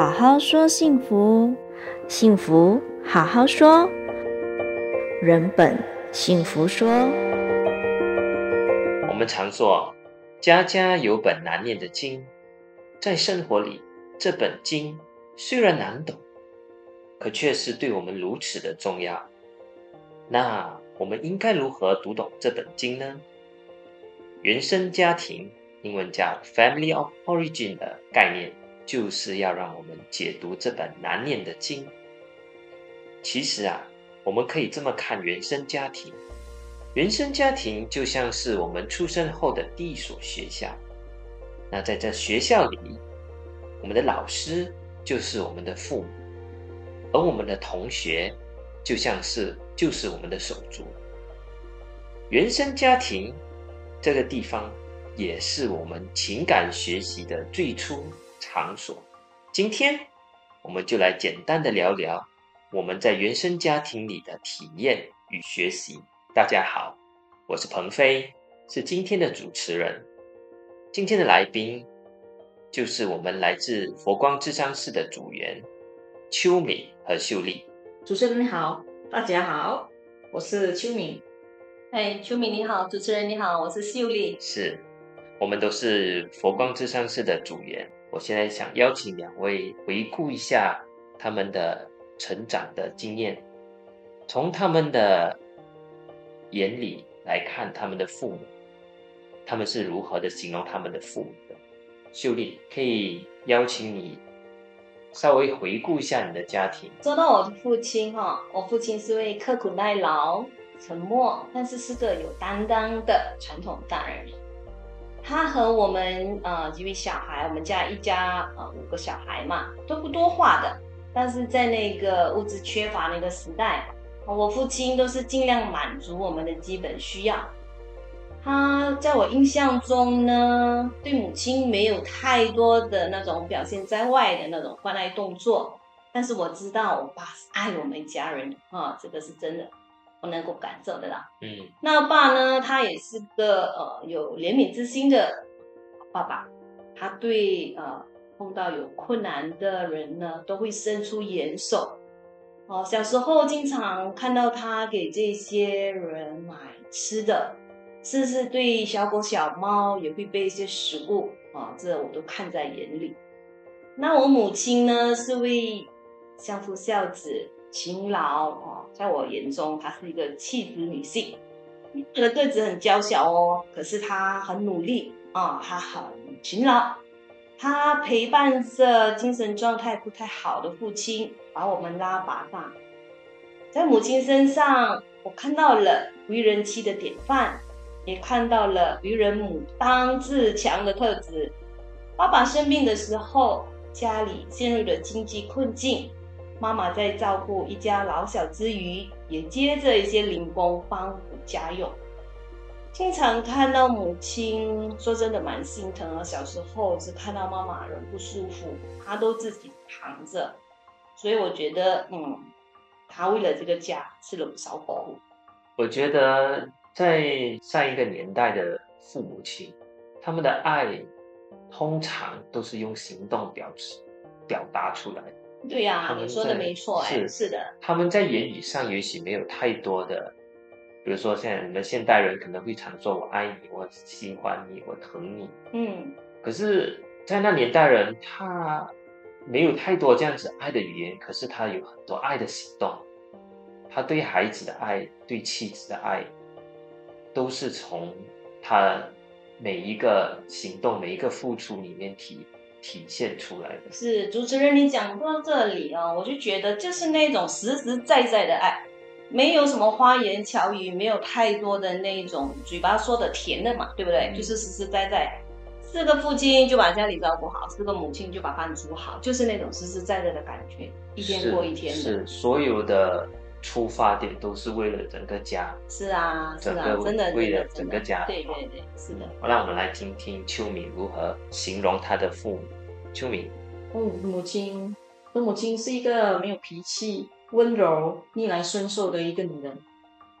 好好说幸福，幸福好好说，人本幸福说。我们常说，家家有本难念的经，在生活里，这本经虽然难懂，可却是对我们如此的重要。那我们应该如何读懂这本经呢？原生家庭，英文叫 Family of Origin 的概念。就是要让我们解读这本难念的经。其实啊，我们可以这么看原生家庭：原生家庭就像是我们出生后的第一所学校。那在这学校里，我们的老师就是我们的父母，而我们的同学就像是就是我们的手足。原生家庭这个地方，也是我们情感学习的最初。场所，今天我们就来简单的聊聊我们在原生家庭里的体验与学习。大家好，我是鹏飞，是今天的主持人。今天的来宾就是我们来自佛光智商室的组员秋敏和秀丽。主持人你好，大家好，我是秋敏。哎，秋敏你好，主持人你好，我是秀丽。是，我们都是佛光智商室的组员。我现在想邀请两位回顾一下他们的成长的经验，从他们的眼里来看他们的父母，他们是如何的形容他们的父母的？秀丽，可以邀请你稍微回顾一下你的家庭。说到我的父亲哈，我父亲是位刻苦耐劳、沉默，但是是个有担当的传统大人。和我们呃几位小孩，我们家一家呃五个小孩嘛，都不多话的。但是在那个物质缺乏那个时代，我父亲都是尽量满足我们的基本需要。他在我印象中呢，对母亲没有太多的那种表现在外的那种关爱动作。但是我知道我爸是爱我们家人啊，这个是真的。我能够感受得到，嗯，那爸呢？他也是个呃有怜悯之心的爸爸，他对呃碰到有困难的人呢，都会伸出援手。哦、呃，小时候经常看到他给这些人买吃的，甚至对小狗小猫也会备一些食物啊、呃，这我都看在眼里。那我母亲呢，是位相夫教子。勤劳哦，在我眼中，她是一个气质女性。她的个子很娇小哦，可是她很努力啊，她很勤劳。她陪伴着精神状态不太好的父亲，把我们拉拔大。在母亲身上，我看到了为人妻的典范，也看到了为人母当自强的特质。爸爸生病的时候，家里陷入了经济困境。妈妈在照顾一家老小之余，也接着一些零工帮补家用。经常看到母亲，说真的蛮心疼啊。小时候是看到妈妈人不舒服，她都自己扛着。所以我觉得，嗯，她为了这个家吃了不少苦。我觉得在上一个年代的父母亲，他们的爱通常都是用行动表示、表达出来的。对呀、啊，你说的没错，哎，是的。他们在言语上也许没有太多的，比如说现在你们现代人可能会常说“我爱你”“我喜欢你”“我疼你”，嗯。可是，在那年代人，他没有太多这样子爱的语言，可是他有很多爱的行动。他对孩子的爱，对妻子的爱，都是从他每一个行动、每一个付出里面提。体现出来的。是主持人，你讲到这里啊，我就觉得就是那种实实在在的爱，没有什么花言巧语，没有太多的那种嘴巴说的甜的嘛，对不对？嗯、就是实实在在，是个父亲就把家里照顾好，是个母亲就把饭煮好，就是那种实实在在的感觉，一天过一天的。是，是所有的出发点都是为了整个家。是啊，是啊，真的为了整个家。对对对，是的。好，那我们来听听秋敏如何形容她的父母。秋敏，嗯，母亲，我母亲是一个没有脾气、温柔、逆来顺受的一个女人，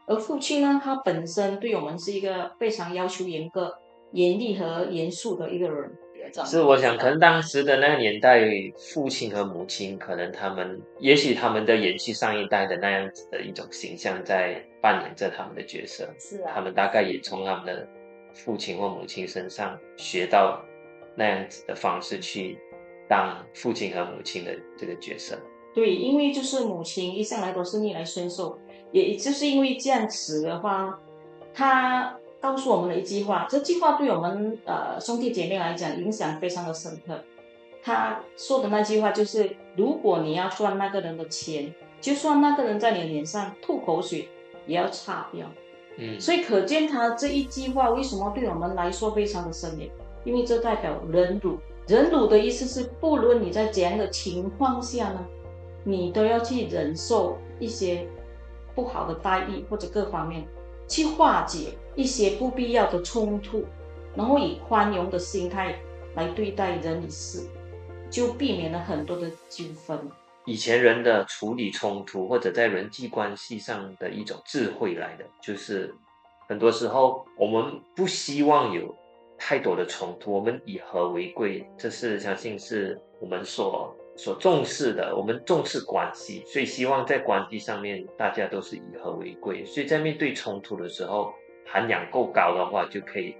而父亲呢，他本身对我们是一个非常要求严格、严厉和严肃的一个人。状态。是，我想可能当时的那个年代，父亲和母亲可能他们，也许他们在延续上一代的那样子的一种形象，在扮演着他们的角色。是啊，他们大概也从他们的父亲或母亲身上学到那样子的方式去当父亲和母亲的这个角色。对，因为就是母亲一向来都是逆来顺受，也就是因为这样子的话，他告诉我们的一句话，这句话对我们呃兄弟姐妹来讲影响非常的深刻。他说的那句话就是：如果你要赚那个人的钱，就算那个人在你脸上吐口水，也要擦掉。嗯，所以可见他这一句话为什么对我们来说非常的深远？因为这代表忍辱。忍辱的意思是，不论你在怎样的情况下呢，你都要去忍受一些不好的待遇或者各方面，去化解一些不必要的冲突，然后以宽容的心态来对待人与事，就避免了很多的纠纷。以前人的处理冲突或者在人际关系上的一种智慧来的，就是很多时候我们不希望有太多的冲突，我们以和为贵，这是相信是我们所。所重视的，我们重视关系，所以希望在关系上面大家都是以和为贵。所以在面对冲突的时候，涵养够高的话，就可以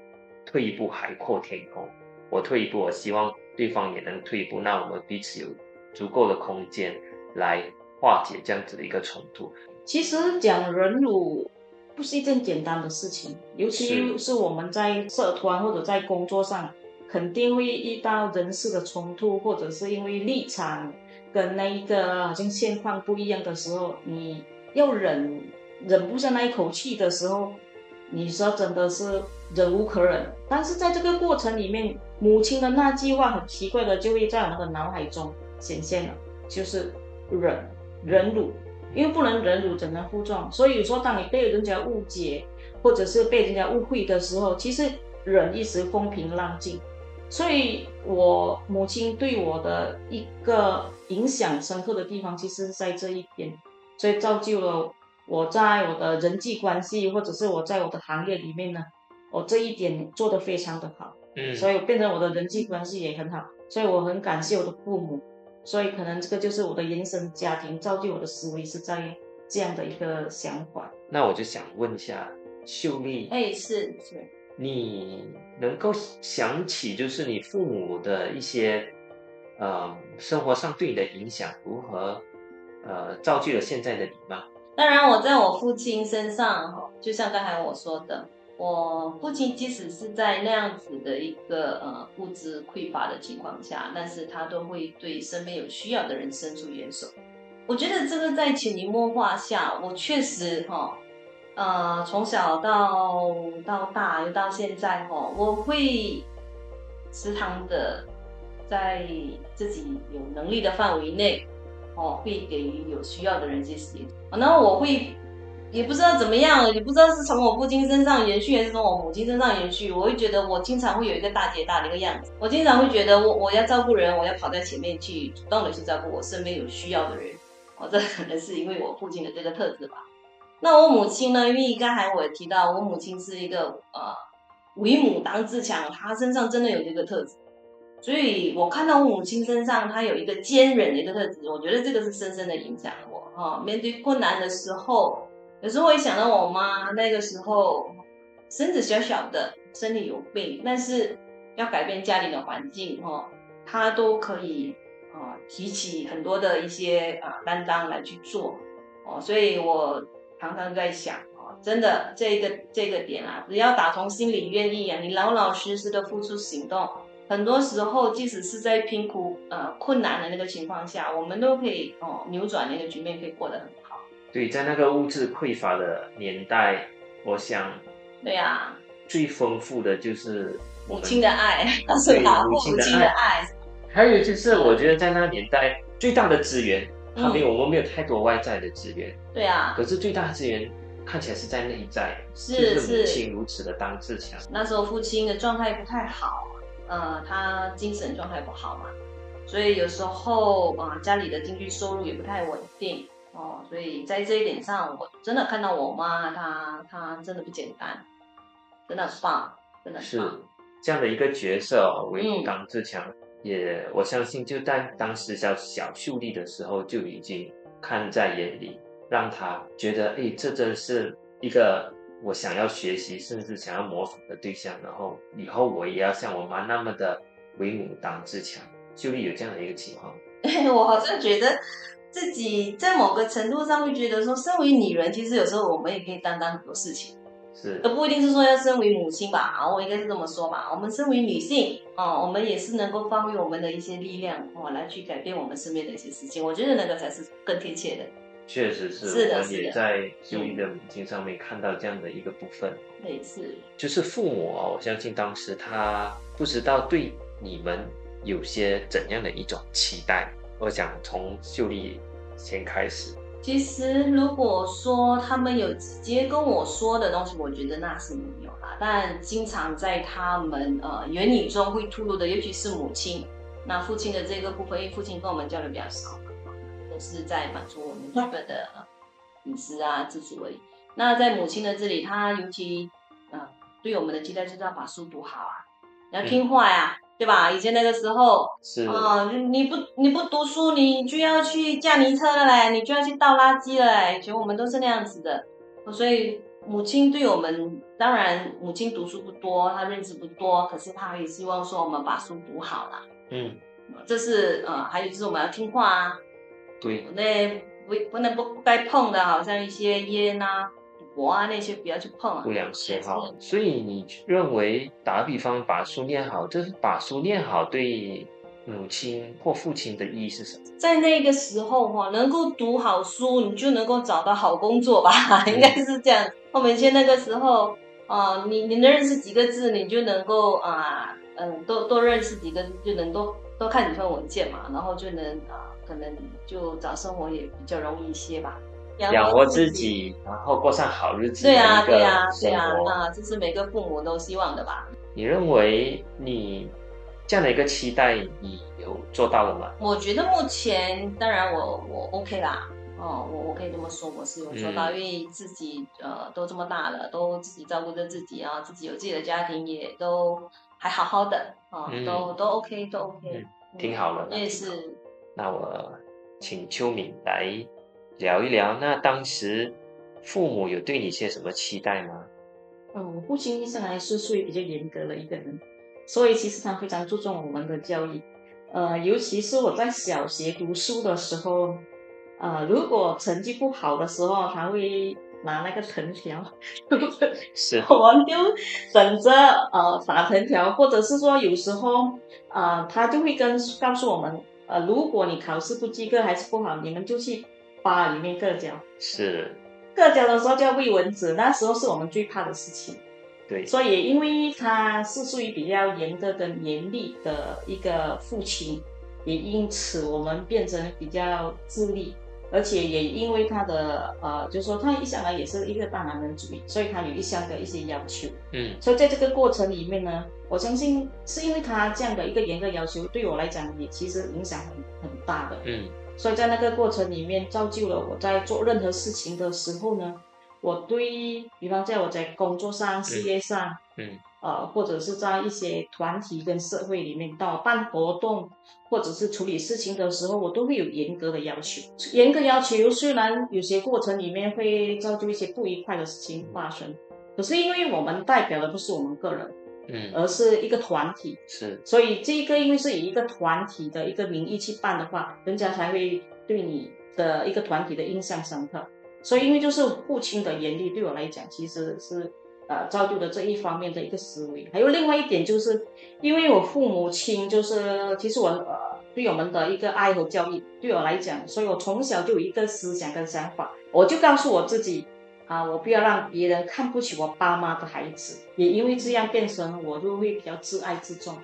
退一步海阔天空。我退一步，我希望对方也能退一步，那我们彼此有足够的空间来化解这样子的一个冲突。其实讲忍辱不是一件简单的事情，尤其是我们在社团或者在工作上。肯定会遇到人事的冲突，或者是因为立场跟那一个好像现况不一样的时候，你要忍忍不下那一口气的时候，你说真的是忍无可忍。但是在这个过程里面，母亲的那句话很奇怪的就会在我们的脑海中显现了，就是忍忍辱，因为不能忍辱怎能负重？所以说，当你被人家误解，或者是被人家误会的时候，其实忍一时风平浪静。所以，我母亲对我的一个影响深刻的地方，其实是在这一边，所以造就了我在我的人际关系，或者是我在我的行业里面呢，我这一点做得非常的好，嗯，所以变成我的人际关系也很好，所以我很感谢我的父母，所以可能这个就是我的原生家庭造就我的思维是在这样的一个想法。那我就想问一下秀丽，哎，是是。你能够想起，就是你父母的一些，呃，生活上对你的影响如何，呃，造就了现在的你吗？当然，我在我父亲身上，就像刚才我说的，我父亲即使是在那样子的一个呃物质匮乏的情况下，但是他都会对身边有需要的人伸出援手。我觉得这个在潜移默化下，我确实哈。呃，从小到到大，又到现在哦，我会时常的在自己有能力的范围内，哦，会给予有需要的人一些。然后我会也不知道怎么样，也不知道是从我父亲身上延续，还是从我母亲身上延续。我会觉得我经常会有一个大姐大的一个样子，我经常会觉得我我要照顾人，我要跑在前面去主动的去照顾我身边有需要的人。我，这可能是因为我父亲的这个特质吧。那我母亲呢？因为刚才我也提到，我母亲是一个呃，为母当自强，她身上真的有这个特质，所以我看到我母亲身上她有一个坚韧的一个特质，我觉得这个是深深的影响我哈、哦。面对困难的时候，有时候会想到我妈那个时候身子小小的，身体有病，但是要改变家里的环境哈，她都可以啊、提起很多的一些啊、担当来去做哦，所以我。常常在想啊，真的这个这个点啊，只要打从心里愿意啊，你老老实实的付出行动，很多时候即使是在贫苦呃困难的那个情况下，我们都可以哦扭转那个局面，可以过得很好。对，在那个物质匮乏的年代，我想，对呀、啊，最丰富的就是母亲的爱，是吧？母亲的爱，还有就是我觉得在那个年代最大的资源。他没有，我们没有太多外在的资源。对啊。可是最大的资源看起来是在内在，是是母亲如此的当自强。那时候父亲的状态不太好，呃，他精神状态不好嘛，所以有时候啊、呃，家里的经济收入也不太稳定哦，所以在这一点上，我真的看到我妈，她她真的不简单，真的很棒，真的。是。这样的一个角色哦，为母当自强，嗯、也我相信就在当时小小秀丽的时候就已经看在眼里，让他觉得哎，这真是一个我想要学习甚至想要模仿的对象，然后以后我也要像我妈那么的为母当自强。秀丽有这样的一个情况，我好像觉得自己在某个程度上会觉得说，身为女人，其实有时候我们也可以担当很多事情。是，而不一定是说要身为母亲吧，啊，我应该是这么说吧。我们身为女性，啊，我们也是能够发挥我们的一些力量，哦，来去改变我们身边的一些事情。我觉得那个才是更贴切的。确实是，我们也在秀丽的母亲上面看到这样的一个部分。类似，就是父母啊，我相信当时他不知道对你们有些怎样的一种期待。我想从秀丽先开始。其实，如果说他们有直接跟我说的东西，我觉得那是没有啦。但经常在他们呃言语中会吐露的，尤其是母亲，那父亲的这个部分，因为父亲跟我们交流比较少，都是在满足我们基本的饮食啊、自主而已。那在母亲的这里，她尤其呃对我们的期待就是要把书读好啊，要听话呀。嗯对吧？以前那个时候，是啊、呃，你不你不读书，你就要去驾泥车了嘞，你就要去倒垃圾了嘞。以前我们都是那样子的，所以母亲对我们，当然母亲读书不多，她认识不多，可是她也希望说我们把书读好了。嗯，这是呃，还有就是我们要听话啊。对，那不不能不不该碰的，好像一些烟啊。我啊，那些不要去碰啊，不良嗜好。所以你认为，打个比方，把书念好，就是把书念好对母亲或父亲的意义是什么？在那个时候哈，能够读好书，你就能够找到好工作吧，嗯、应该是这样。我们以前那个时候啊，你你能认识几个字，你就能够啊，嗯，多多认识几个字，就能多多看几份文件嘛，然后就能啊，可能就找生活也比较容易一些吧。养活自己，然后过上好日子。对啊，对啊，对呀，啊，这是每个父母都希望的吧？你认为你这样的一个期待，你有做到了吗？我觉得目前，当然我我 OK 啦，哦，我我可以这么说，我是有做到，嗯、因为自己呃都这么大了，都自己照顾着自己啊，自己有自己的家庭，也都还好好的啊，哦嗯、都都 OK，都 OK，嗯，挺好的。也是。那我请秋敏来。聊一聊，那当时父母有对你些什么期待吗？嗯，我父亲一生来是属于比较严格的一个人，所以其实他非常注重我们的教育。呃，尤其是我在小学读书的时候，呃，如果成绩不好的时候，他会拿那个藤条，是，我们就等着呃打藤条，或者是说有时候呃他就会跟告诉我们，呃，如果你考试不及格还是不好，你们就去。吧里面割脚是，割脚的时候就要喂蚊子，那时候是我们最怕的事情。对，所以因为他是属于比较严格跟严厉的一个父亲，也因此我们变成比较自立，而且也因为他的呃，就是说他一向来也是一个大男人主义，所以他有一项的一些要求。嗯，所以在这个过程里面呢，我相信是因为他这样的一个严格要求，对我来讲也其实影响很很大的。嗯。所以在那个过程里面，造就了我在做任何事情的时候呢，我对比方在我在工作上、事业上，嗯，呃，或者是在一些团体跟社会里面，到办活动或者是处理事情的时候，我都会有严格的要求。严格要求虽然有些过程里面会造就一些不愉快的事情发生，可是因为我们代表的不是我们个人。嗯，而是一个团体，是，所以这个因为是以一个团体的一个名义去办的话，人家才会对你的一个团体的印象深刻。所以因为就是父亲的严厉，对我来讲其实是呃造就的这一方面的一个思维。还有另外一点就是，因为我父母亲就是其实我呃对我们的一个爱和教育，对我来讲，所以我从小就有一个思想跟想法，我就告诉我自己。啊，我不要让别人看不起我爸妈的孩子，也因为这样变成我就会比较自爱自重，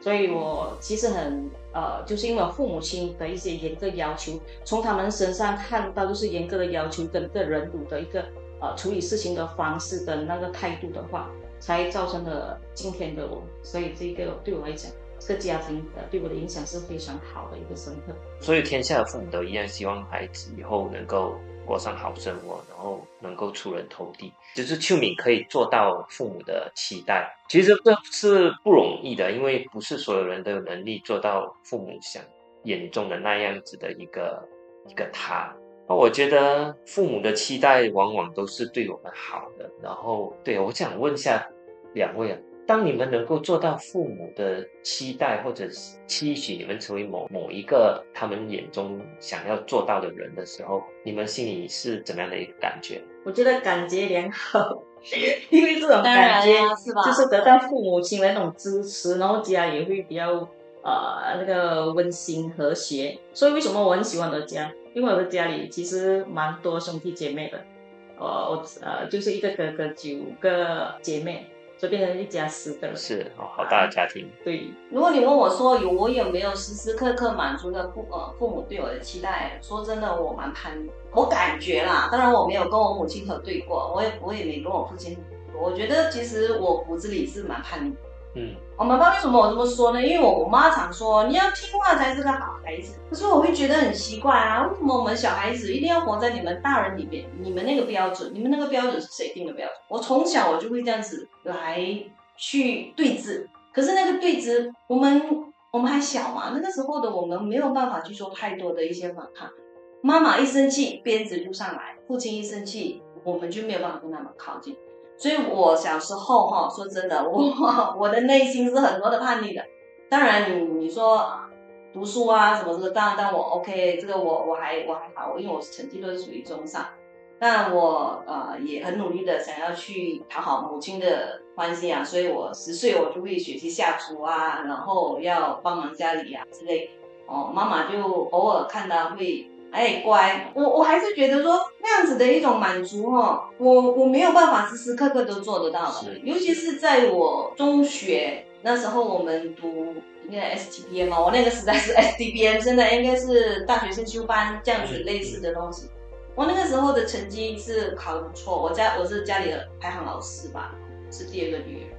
所以我其实很呃，就是因为父母亲的一些严格要求，从他们身上看到就是严格的要求跟个人儒的一个呃处理事情的方式跟那个态度的话，才造成了今天的我。所以这个对我来讲，这个家庭呃对我的影响是非常好的一个深刻。所以天下的父母都一样，希望孩子以后能够。过上好生活，然后能够出人头地。就是秋敏可以做到父母的期待，其实这是不容易的，因为不是所有人都有能力做到父母想眼中的那样子的一个一个他。那我觉得父母的期待往往都是对我们好的。然后，对，我想问一下两位啊。当你们能够做到父母的期待，或者是期许你们成为某某一个他们眼中想要做到的人的时候，你们心里是怎么样的一个感觉？我觉得感觉良好，因为这种感觉就是得到父母亲的那种支持，然后家也会比较呃那个温馨和谐。所以为什么我很喜欢我的家？因为我的家里其实蛮多兄弟姐妹的，呃我呃就是一个哥哥九个姐妹。就变成一家四个人，是哦，好大的家庭。对，如果你问我说有我有没有时时刻刻满足了父呃父母对我的期待，说真的，我蛮叛逆。我感觉啦，当然我没有跟我母亲核对过，我也我也没跟我父亲，我觉得其实我骨子里是蛮叛逆。嗯，我妈妈为什么我这么说呢？因为我我妈常说你要听话才是个好孩子。可是我会觉得很奇怪啊，为什么我们小孩子一定要活在你们大人里面？你们那个标准，你们那个标准是谁定的标准？我从小我就会这样子来去对峙。可是那个对峙，我们我们还小嘛，那个时候的我们没有办法去做太多的一些反抗。妈妈一生气，鞭子就上来；父亲一生气，我们就没有办法跟他们靠近。所以，我小时候哈，说真的，我 我的内心是很多的叛逆的。当然你，你说读书啊什么这个，当然，但我 OK，这个我我还我还好，因为我成绩都是属于中上。但我呃也很努力的想要去讨好母亲的欢心啊，所以我十岁我就会学习下厨啊，然后要帮忙家里、啊、之类。哦，妈妈就偶尔看到会。哎，乖，我我还是觉得说那样子的一种满足哈，我我没有办法时时刻刻都做得到的，尤其是在我中学那时候，我们读那个 STPM 嘛，我那个时代是 STPM，现在应该是大学生修班这样子类似的东西。我那个时候的成绩是考得不错，我家我是家里的排行老四吧，是第二个女儿。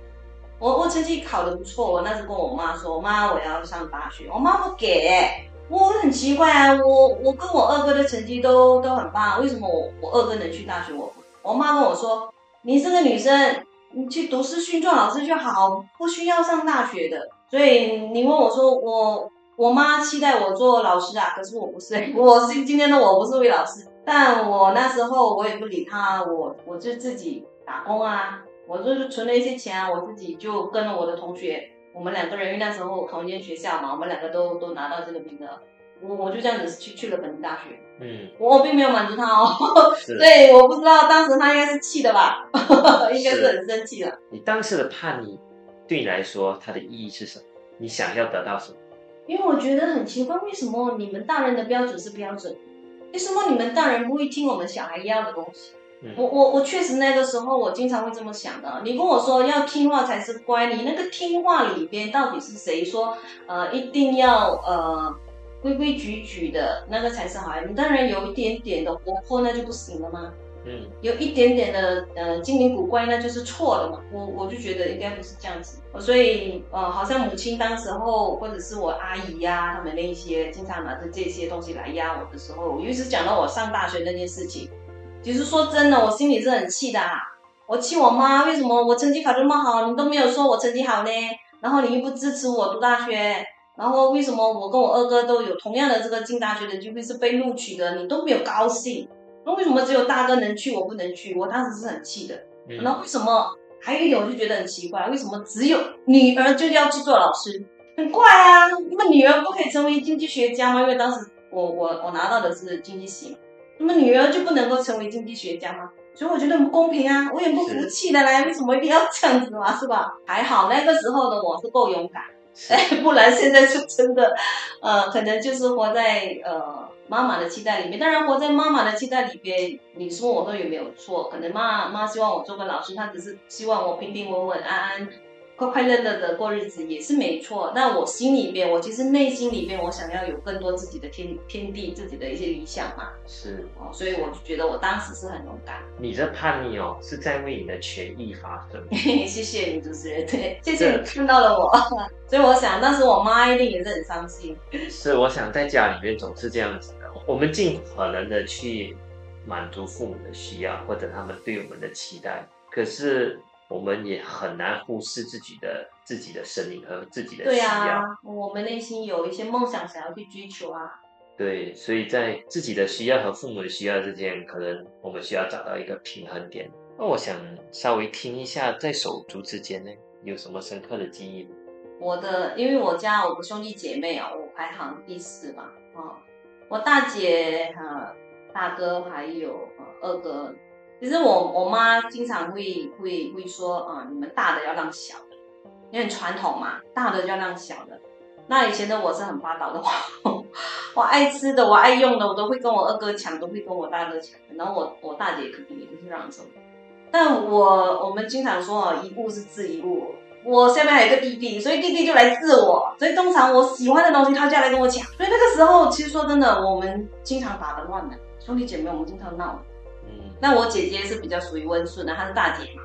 我我成绩考得不错，我那时候跟我妈说，妈我要上大学，我妈不给。我很奇怪啊，我我跟我二哥的成绩都都很棒，为什么我我二哥能去大学？我我妈跟我说，你是个女生，你去读师训做老师就好，不需要上大学的。所以你问我说，我我妈期待我做老师啊，可是我不是，我是今天的我不是位老师，但我那时候我也不理他，我我就自己打工啊，我就是存了一些钱，我自己就跟了我的同学。我们两个人因为那时候同一间学校嘛，我们两个都都拿到这个名额，我我就这样子去去了本地大学。嗯，我并没有满足他哦，对我不知道当时他应该是气的吧，应该是很生气的。你当时的叛逆对你来说，它的意义是什么？你想要得到什么？因为我觉得很奇怪，为什么你们大人的标准是标准？为什么你们大人不会听我们小孩要的东西？嗯、我我我确实那个时候我经常会这么想的。你跟我说要听话才是乖，你那个听话里边到底是谁说呃一定要呃规规矩矩的那个才是好孩子？你当然有一点点的活泼那就不行了吗？嗯，有一点点的呃精灵古怪那就是错的嘛。我我就觉得应该不是这样子。所以呃好像母亲当时候或者是我阿姨呀、啊、他们那一些经常拿着这些东西来压我的时候，尤其是讲到我上大学那件事情。其实说真的，我心里是很气的啊。我气我妈，为什么我成绩考这么好，你都没有说我成绩好呢？然后你又不支持我读大学，然后为什么我跟我二哥都有同样的这个进大学的机会是被录取的，你都没有高兴？那为什么只有大哥能去，我不能去？我当时是很气的。那为什么？还有一点我就觉得很奇怪，为什么只有女儿就要去做老师？很怪啊！那么女儿不可以成为经济学家吗？因为当时我我我拿到的是经济系嘛。那么女儿就不能够成为经济学家吗？所以我觉得很不公平啊！我也不服气的嘞，为什么一定要这样子嘛？是吧？还好那个时候的我是够勇敢，哎，不然现在就真的，呃，可能就是活在呃妈妈的期待里面。当然，活在妈妈的期待里边，你说我都有没有错？可能妈妈希望我做个老师，她只是希望我平平稳稳、安安。快快乐乐的过日子也是没错，那我心里边，我其实内心里面，我想要有更多自己的天天地，自己的一些理想嘛。是哦，所以我就觉得我当时是很勇敢。你这叛逆哦，是在为你的权益发声。谢谢你主持人，对，谢谢你看到了我。所以我想，当时我妈一定也是很伤心。是，我想在家里面总是这样子的，我们尽可能的去满足父母的需要，或者他们对我们的期待。可是我们也很难忽视自己的自己的声音和自己的需要。对啊，我们内心有一些梦想想要去追求啊。对，所以在自己的需要和父母的需要之间，可能我们需要找到一个平衡点。那我想稍微听一下，在手足之间呢，有什么深刻的记忆吗？我的，因为我家我的兄弟姐妹啊，我排行第四嘛，啊，我大姐哈、大哥还有二哥。其实我我妈经常会会会说啊，你们大的要让小的，因为传统嘛，大的就要让小的。那以前的我是很霸道的话，我爱吃的，我爱用的，我都会跟我二哥抢，都会跟我大哥抢。然后我我大姐肯定也就是让着。但我我们经常说啊，一物是治一物。我下面还有个弟弟，所以弟弟就来治我。所以通常我喜欢的东西，他就要来跟我抢。所以那个时候，其实说真的，我们经常打得乱的，兄弟姐妹我们经常闹。嗯。那我姐姐是比较属于温顺的，她是大姐嘛。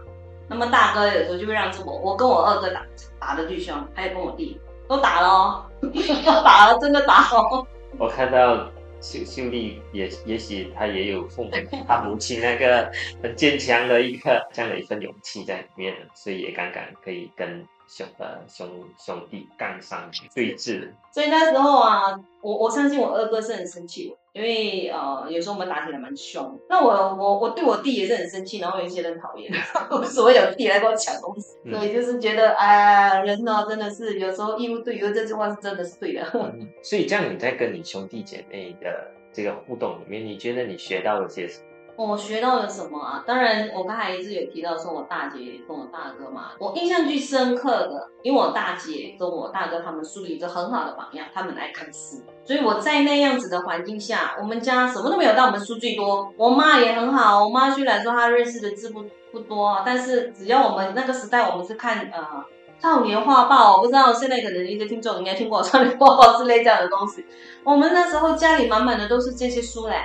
那么大哥有时候就会让着我，我跟我二哥打打的最凶，还有跟我弟。都打了哦，打了，真的打了。我看到秀秀丽也也许他也有父母，他母亲那个很坚强的一个这样的一份勇气在里面，所以也刚刚可以跟兄呃兄兄弟干上对峙。所以那时候啊，我我相信我二哥是很生气。因为呃，有时候我们打起来蛮凶，那我我我对我弟也是很生气，然后有一些人讨厌，所以有弟来跟我抢东西，所以就是觉得哎呀，人呢真的是有时候义务对友这句话是真的是对的。嗯，所以这样你在跟你兄弟姐妹的这个互动里面，你觉得你学到了些什么？我学到了什么啊？当然，我刚才一直有提到说，我大姐跟我大哥嘛，我印象最深刻的，因为我大姐跟我大哥他们树立一个很好的榜样，他们爱看书，所以我在那样子的环境下，我们家什么都没有，但我们书最多。我妈也很好，我妈虽然说她认识的字不不多，但是只要我们那个时代，我们是看呃少年画报，我不知道现在可能一些听众应该听过 少年画报之类这样的东西，我们那时候家里满满的都是这些书嘞。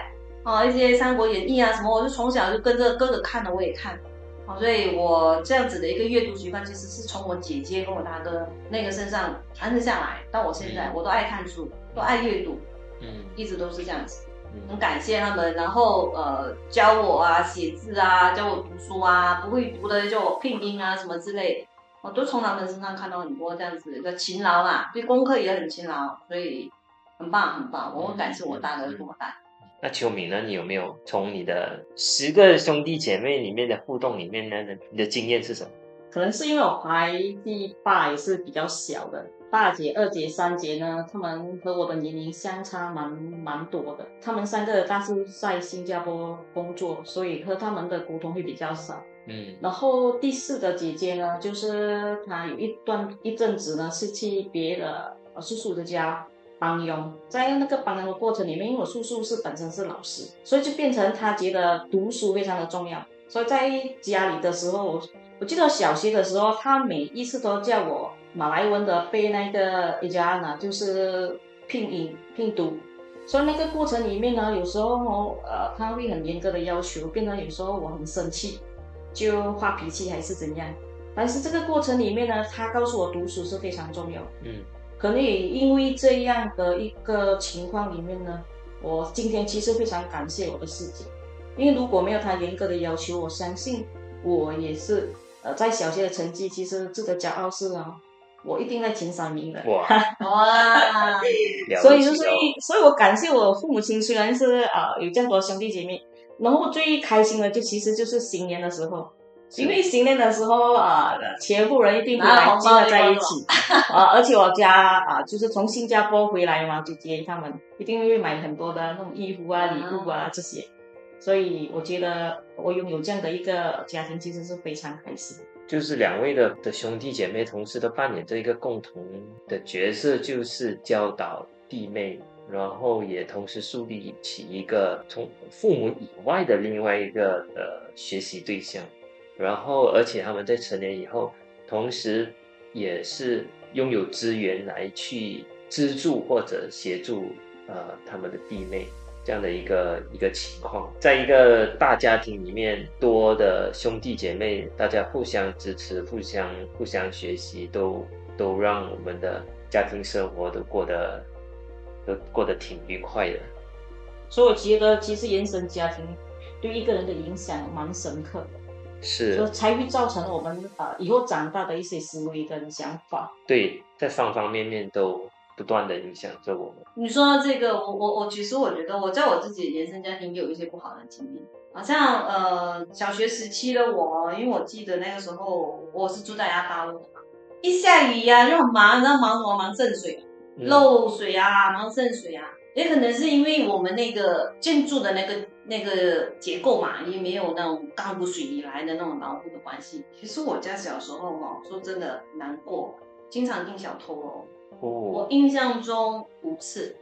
啊，一些《三国演义》啊什么，我就从小就跟着哥哥看的，我也看。哦，所以我这样子的一个阅读习惯，其实是从我姐姐跟我大哥那个身上传承下来。到我现在，我都爱看书，都爱阅读，嗯，一直都是这样子。很感谢他们，然后呃教我啊写字啊，教我读书啊，不会读的就拼音啊什么之类，我都从他们身上看到很多这样子的勤劳啦，对功课也很勤劳，所以很棒很棒。我很感谢我大哥跟我大。那秋敏呢？你有没有从你的十个兄弟姐妹里面的互动里面呢？你的经验是什么？可能是因为我排第八也是比较小的，大姐、二姐、三姐呢，他们和我的年龄相差蛮蛮多的。他们三个大是在新加坡工作，所以和他们的沟通会比较少。嗯。然后第四个姐姐呢，就是她有一段一阵子呢是去别的叔叔的家。帮佣，在那个帮佣的过程里面，因为我叔叔是本身是老师，所以就变成他觉得读书非常的重要。所以在家里的时候，我我记得小学的时候，他每一次都叫我马来文的背那个 ejaan，就是拼音拼读。所以那个过程里面呢，有时候呃他会很严格的要求，变得有时候我很生气，就发脾气还是怎样。但是这个过程里面呢，他告诉我读书是非常重要。嗯。可能也因为这样的一个情况里面呢，我今天其实非常感谢我的师姐，因为如果没有她严格的要求，我相信我也是呃在小学的成绩其实值得骄傲是啊，我一定在前三名的。哇哇！所以就是，所以我感谢我父母亲，虽然是啊、呃、有这么多兄弟姐妹，然后最开心的就其实就是新年的时候。因为新年的时候啊，全部人一定会来聚在一起 啊，而且我家啊，就是从新加坡回来嘛，姐姐他们一定会买很多的那种衣服啊、礼物啊这些，所以我觉得我拥有这样的一个家庭，其实是非常开心。就是两位的的兄弟姐妹同时都扮演着一个共同的角色，就是教导弟妹，然后也同时树立起一个从父母以外的另外一个呃学习对象。然后，而且他们在成年以后，同时也是拥有资源来去资助或者协助呃他们的弟妹这样的一个一个情况，在一个大家庭里面，多的兄弟姐妹，大家互相支持，互相互相学习，都都让我们的家庭生活都过得都过得挺愉快的。所以我觉得，其实原生家庭。对一个人的影响蛮深刻的，是，就才会造成我们呃以后长大的一些思维跟想法。对，在方方面面都不断的影响着我们。你说到这个，我我我其实我觉得我在我自己的原生家庭有一些不好的经历，好像呃小学时期的我，因为我记得那个时候我是住在亚大陆的嘛，一下雨呀、啊、就很忙，你知道忙什么？忙渗水、漏水啊，忙渗水啊。也可能是因为我们那个建筑的那个那个结构嘛，也没有那种钢骨水泥来的那种牢固的关系。其实我家小时候哦，说真的难过，经常进小偷哦。哦。我印象中五次。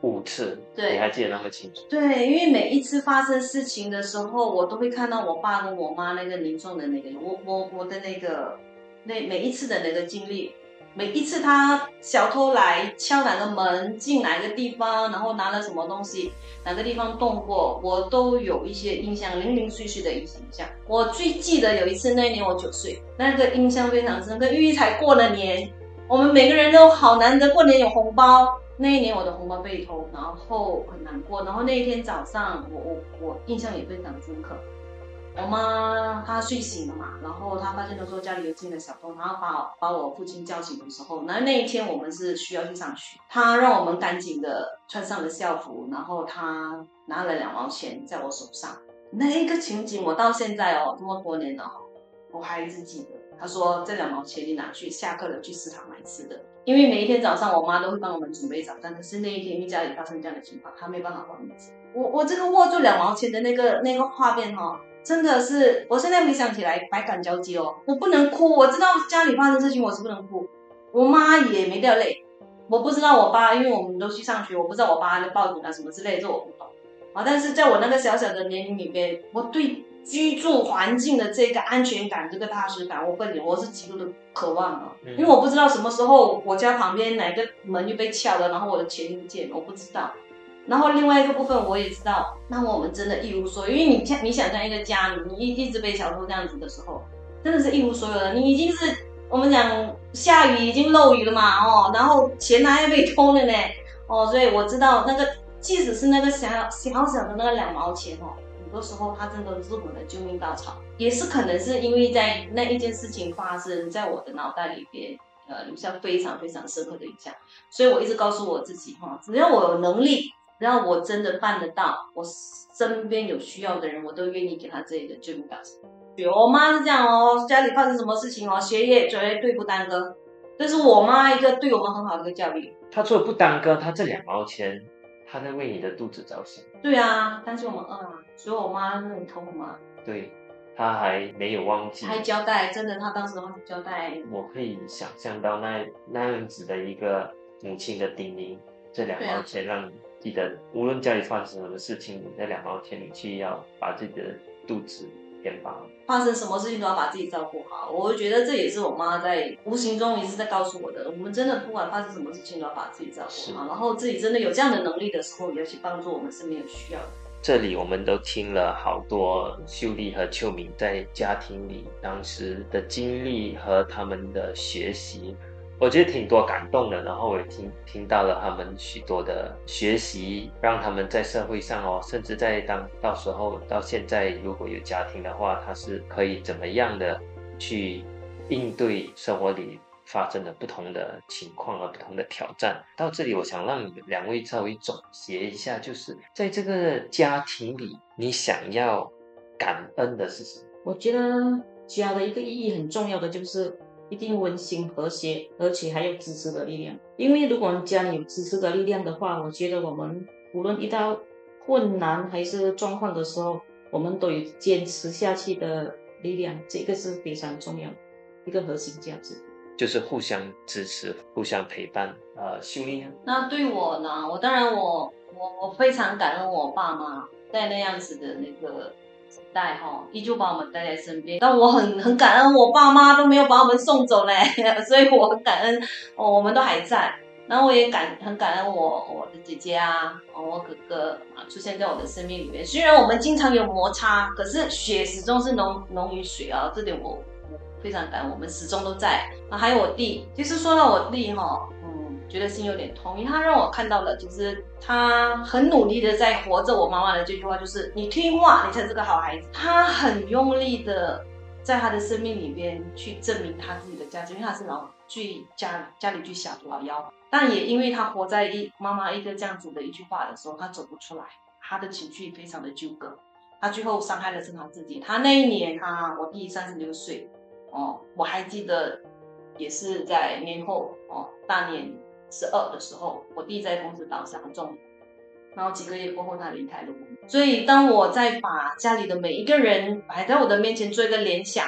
五次。对。你还记得那么清楚？对，因为每一次发生事情的时候，我都会看到我爸跟我妈那个凝重的那个，我我我的那个那每一次的那个经历。每一次他小偷来敲哪个门，进哪个地方，然后拿了什么东西，哪个地方动过，我都有一些印象，零零碎碎的一些印象。我最记得有一次，那一年我九岁，那个印象非常深刻，因为才过了年，我们每个人都好难得过年有红包。那一年我的红包被偷，然后很难过。然后那一天早上，我我我印象也非常深刻。我妈她睡醒了嘛，然后她发现的时候家里有进了小偷，然后把把我父亲叫醒的时候，那那一天我们是需要去上学，她让我们赶紧的穿上了校服，然后她拿了两毛钱在我手上，那一个情景我到现在哦这么多年了，我还一直记得。她说这两毛钱你拿去下课了去食堂买吃的，因为每一天早上我妈都会帮我们准备早餐，可是那一天因为家里发生这样的情况，她没办法帮我们。我我这个握住两毛钱的那个那个画面哈、哦。真的是，我现在回想起来百感交集哦。我不能哭，我知道家里发生事情，我是不能哭。我妈也没掉泪，我不知道我爸，因为我们都去上学，我不知道我爸在报警啊什么之类的，这我不懂啊。但是在我那个小小的年龄里边，我对居住环境的这个安全感、这个踏实感，我本我是极度的渴望啊。因为我不知道什么时候我家旁边哪个门就被撬了，然后我的钱不见了，我不知道。然后另外一个部分我也知道，那我们真的一无所有，因为你像你想象一个家，你一一直被小偷这样子的时候，真的是一无所有的。你已经是我们讲下雨已经漏雨了嘛，哦，然后钱还要被偷了呢，哦，所以我知道那个即使是那个小小小的那个两毛钱哦，很多时候它真的是我们的救命稻草，也是可能是因为在那一件事情发生在我的脑袋里边，呃，留下非常非常深刻的印象，所以我一直告诉我自己哈，只要我有能力。只要我真的办得到，我身边有需要的人，我都愿意给他这个救命稻草。我妈是这样哦，家里发生什么事情哦，学业绝对不耽搁。这是我妈一个对我们很好的一个教育。她除了不耽搁，她这两毛钱，她在为你的肚子着想。对啊，担心我们饿啊，所以我妈是很疼我妈。对，她还没有忘记，还交代，真的，她当时的话交代。我可以想象到那那样子的一个母亲的叮咛，这两毛钱让你。记得，无论家里发生什么事情，你在两毛钱你去要把自己的肚子填饱。发生什么事情都要把自己照顾好，我觉得这也是我妈在无形中一直在告诉我的。我们真的不管发生什么事情，都要把自己照顾好，然后自己真的有这样的能力的时候，也要去帮助我们身边有需要的。这里我们都听了好多秀丽和秋明在家庭里当时的经历和他们的学习。我觉得挺多感动的，然后我也听听到了他们许多的学习，让他们在社会上哦，甚至在当到时候到现在，如果有家庭的话，他是可以怎么样的去应对生活里发生的不同的情况和不同的挑战。到这里，我想让两位稍微总结一下，就是在这个家庭里，你想要感恩的是什么？我觉得家的一个意义很重要的就是。一定温馨和谐，而且还有支持的力量。因为如果家里有支持的力量的话，我觉得我们无论遇到困难还是状况的时候，我们都有坚持下去的力量。这个是非常重要的一个核心价值，就是互相支持、互相陪伴。呃，秀丽，那对我呢？我当然我我我非常感恩我爸妈在那样子的那个。带哈，依旧把我们带在身边，但我很很感恩，我爸妈都没有把我们送走嘞，所以我很感恩，哦，我们都还在。然后我也感很感恩我我的姐姐啊，我哥哥啊，出现在我的生命里面。虽然我们经常有摩擦，可是血始终是浓浓于水啊，这点我我非常感恩，我们始终都在。啊，还有我弟，其实说到我弟哈，嗯，觉得心有点痛，因为他让我看到了，就是他很努力的在活着。我妈妈的这句话就是：“你听话，你才是个好孩子。”他很用力的在他的生命里边去证明他自己的价值，因为他是老最家家里最小的老幺，但也因为他活在一妈妈一个这样子的一句话的时候，他走不出来，他的情绪非常的纠葛，他最后伤害的是他自己。他那一年，他我弟三十六岁，哦，我还记得，也是在年后哦，大年。十二的时候，我弟在公司倒下中，然后几个月过后他离开了我。所以当我在把家里的每一个人摆在我的面前做一个联想，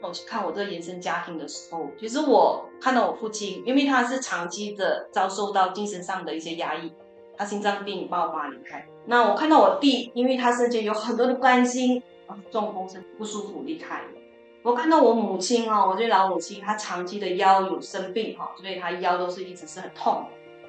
我去看我这个原生家庭的时候，其实我看到我父亲，因为他是长期的遭受到精神上的一些压抑，他心脏病爆发离开。那我看到我弟，因为他身边有很多的关心，中风身不舒服离开。我看到我母亲哦，我这老母亲，她长期的腰有生病哈，所以她腰都是一直是很痛。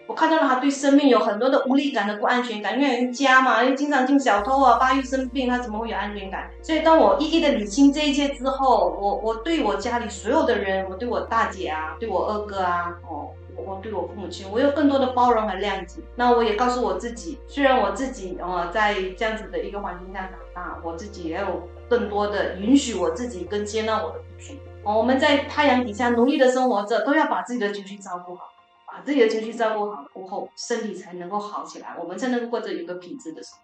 我看到了她对生命有很多的无力感的不安全感，因为人家嘛，又经常进小偷啊，爸又生病，她怎么会有安全感？所以当我一一的理清这一切之后，我我对我家里所有的人，我对我大姐啊，对我二哥啊，哦，我我对我父母亲，我有更多的包容和谅解。那我也告诉我自己，虽然我自己哦，在这样子的一个环境下长大，我自己也有。更多的允许我自己，跟接纳我的不足。哦，我们在太阳底下努力的生活着，都要把自己的情绪照顾好，把自己的情绪照顾好过后，身体才能够好起来，我们才能过着一个品质的生活。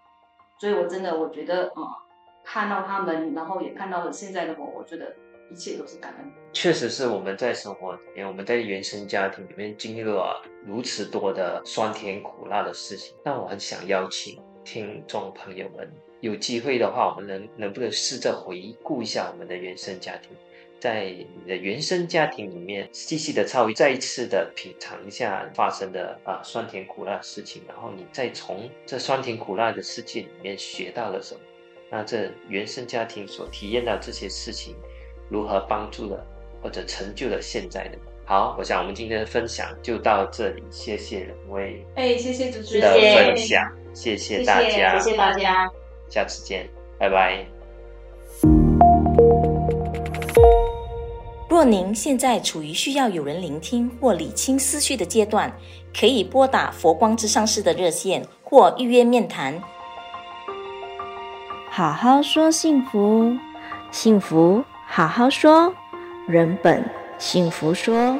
所以，我真的我觉得啊、看到他们，然后也看到了现在的我，我觉得一切都是感恩。确实是我们在生活里面，我们在原生家庭里面经历了如此多的酸甜苦辣的事情。那我很想邀请听众朋友们。有机会的话，我们能能不能试着回顾一下我们的原生家庭，在你的原生家庭里面细细的参与，再一次的品尝一下发生的啊酸甜苦辣的事情，然后你再从这酸甜苦辣的世界里面学到了什么？那这原生家庭所体验到这些事情，如何帮助了或者成就了现在的？好，我想我们今天的分享就到这里，谢谢两位，哎，谢谢主持人的分享，谢谢大家，谢谢大家。下次见，拜拜。若您现在处于需要有人聆听或理清思绪的阶段，可以拨打佛光之上市的热线或预约面谈。好好说幸福，幸福好好说，人本幸福说。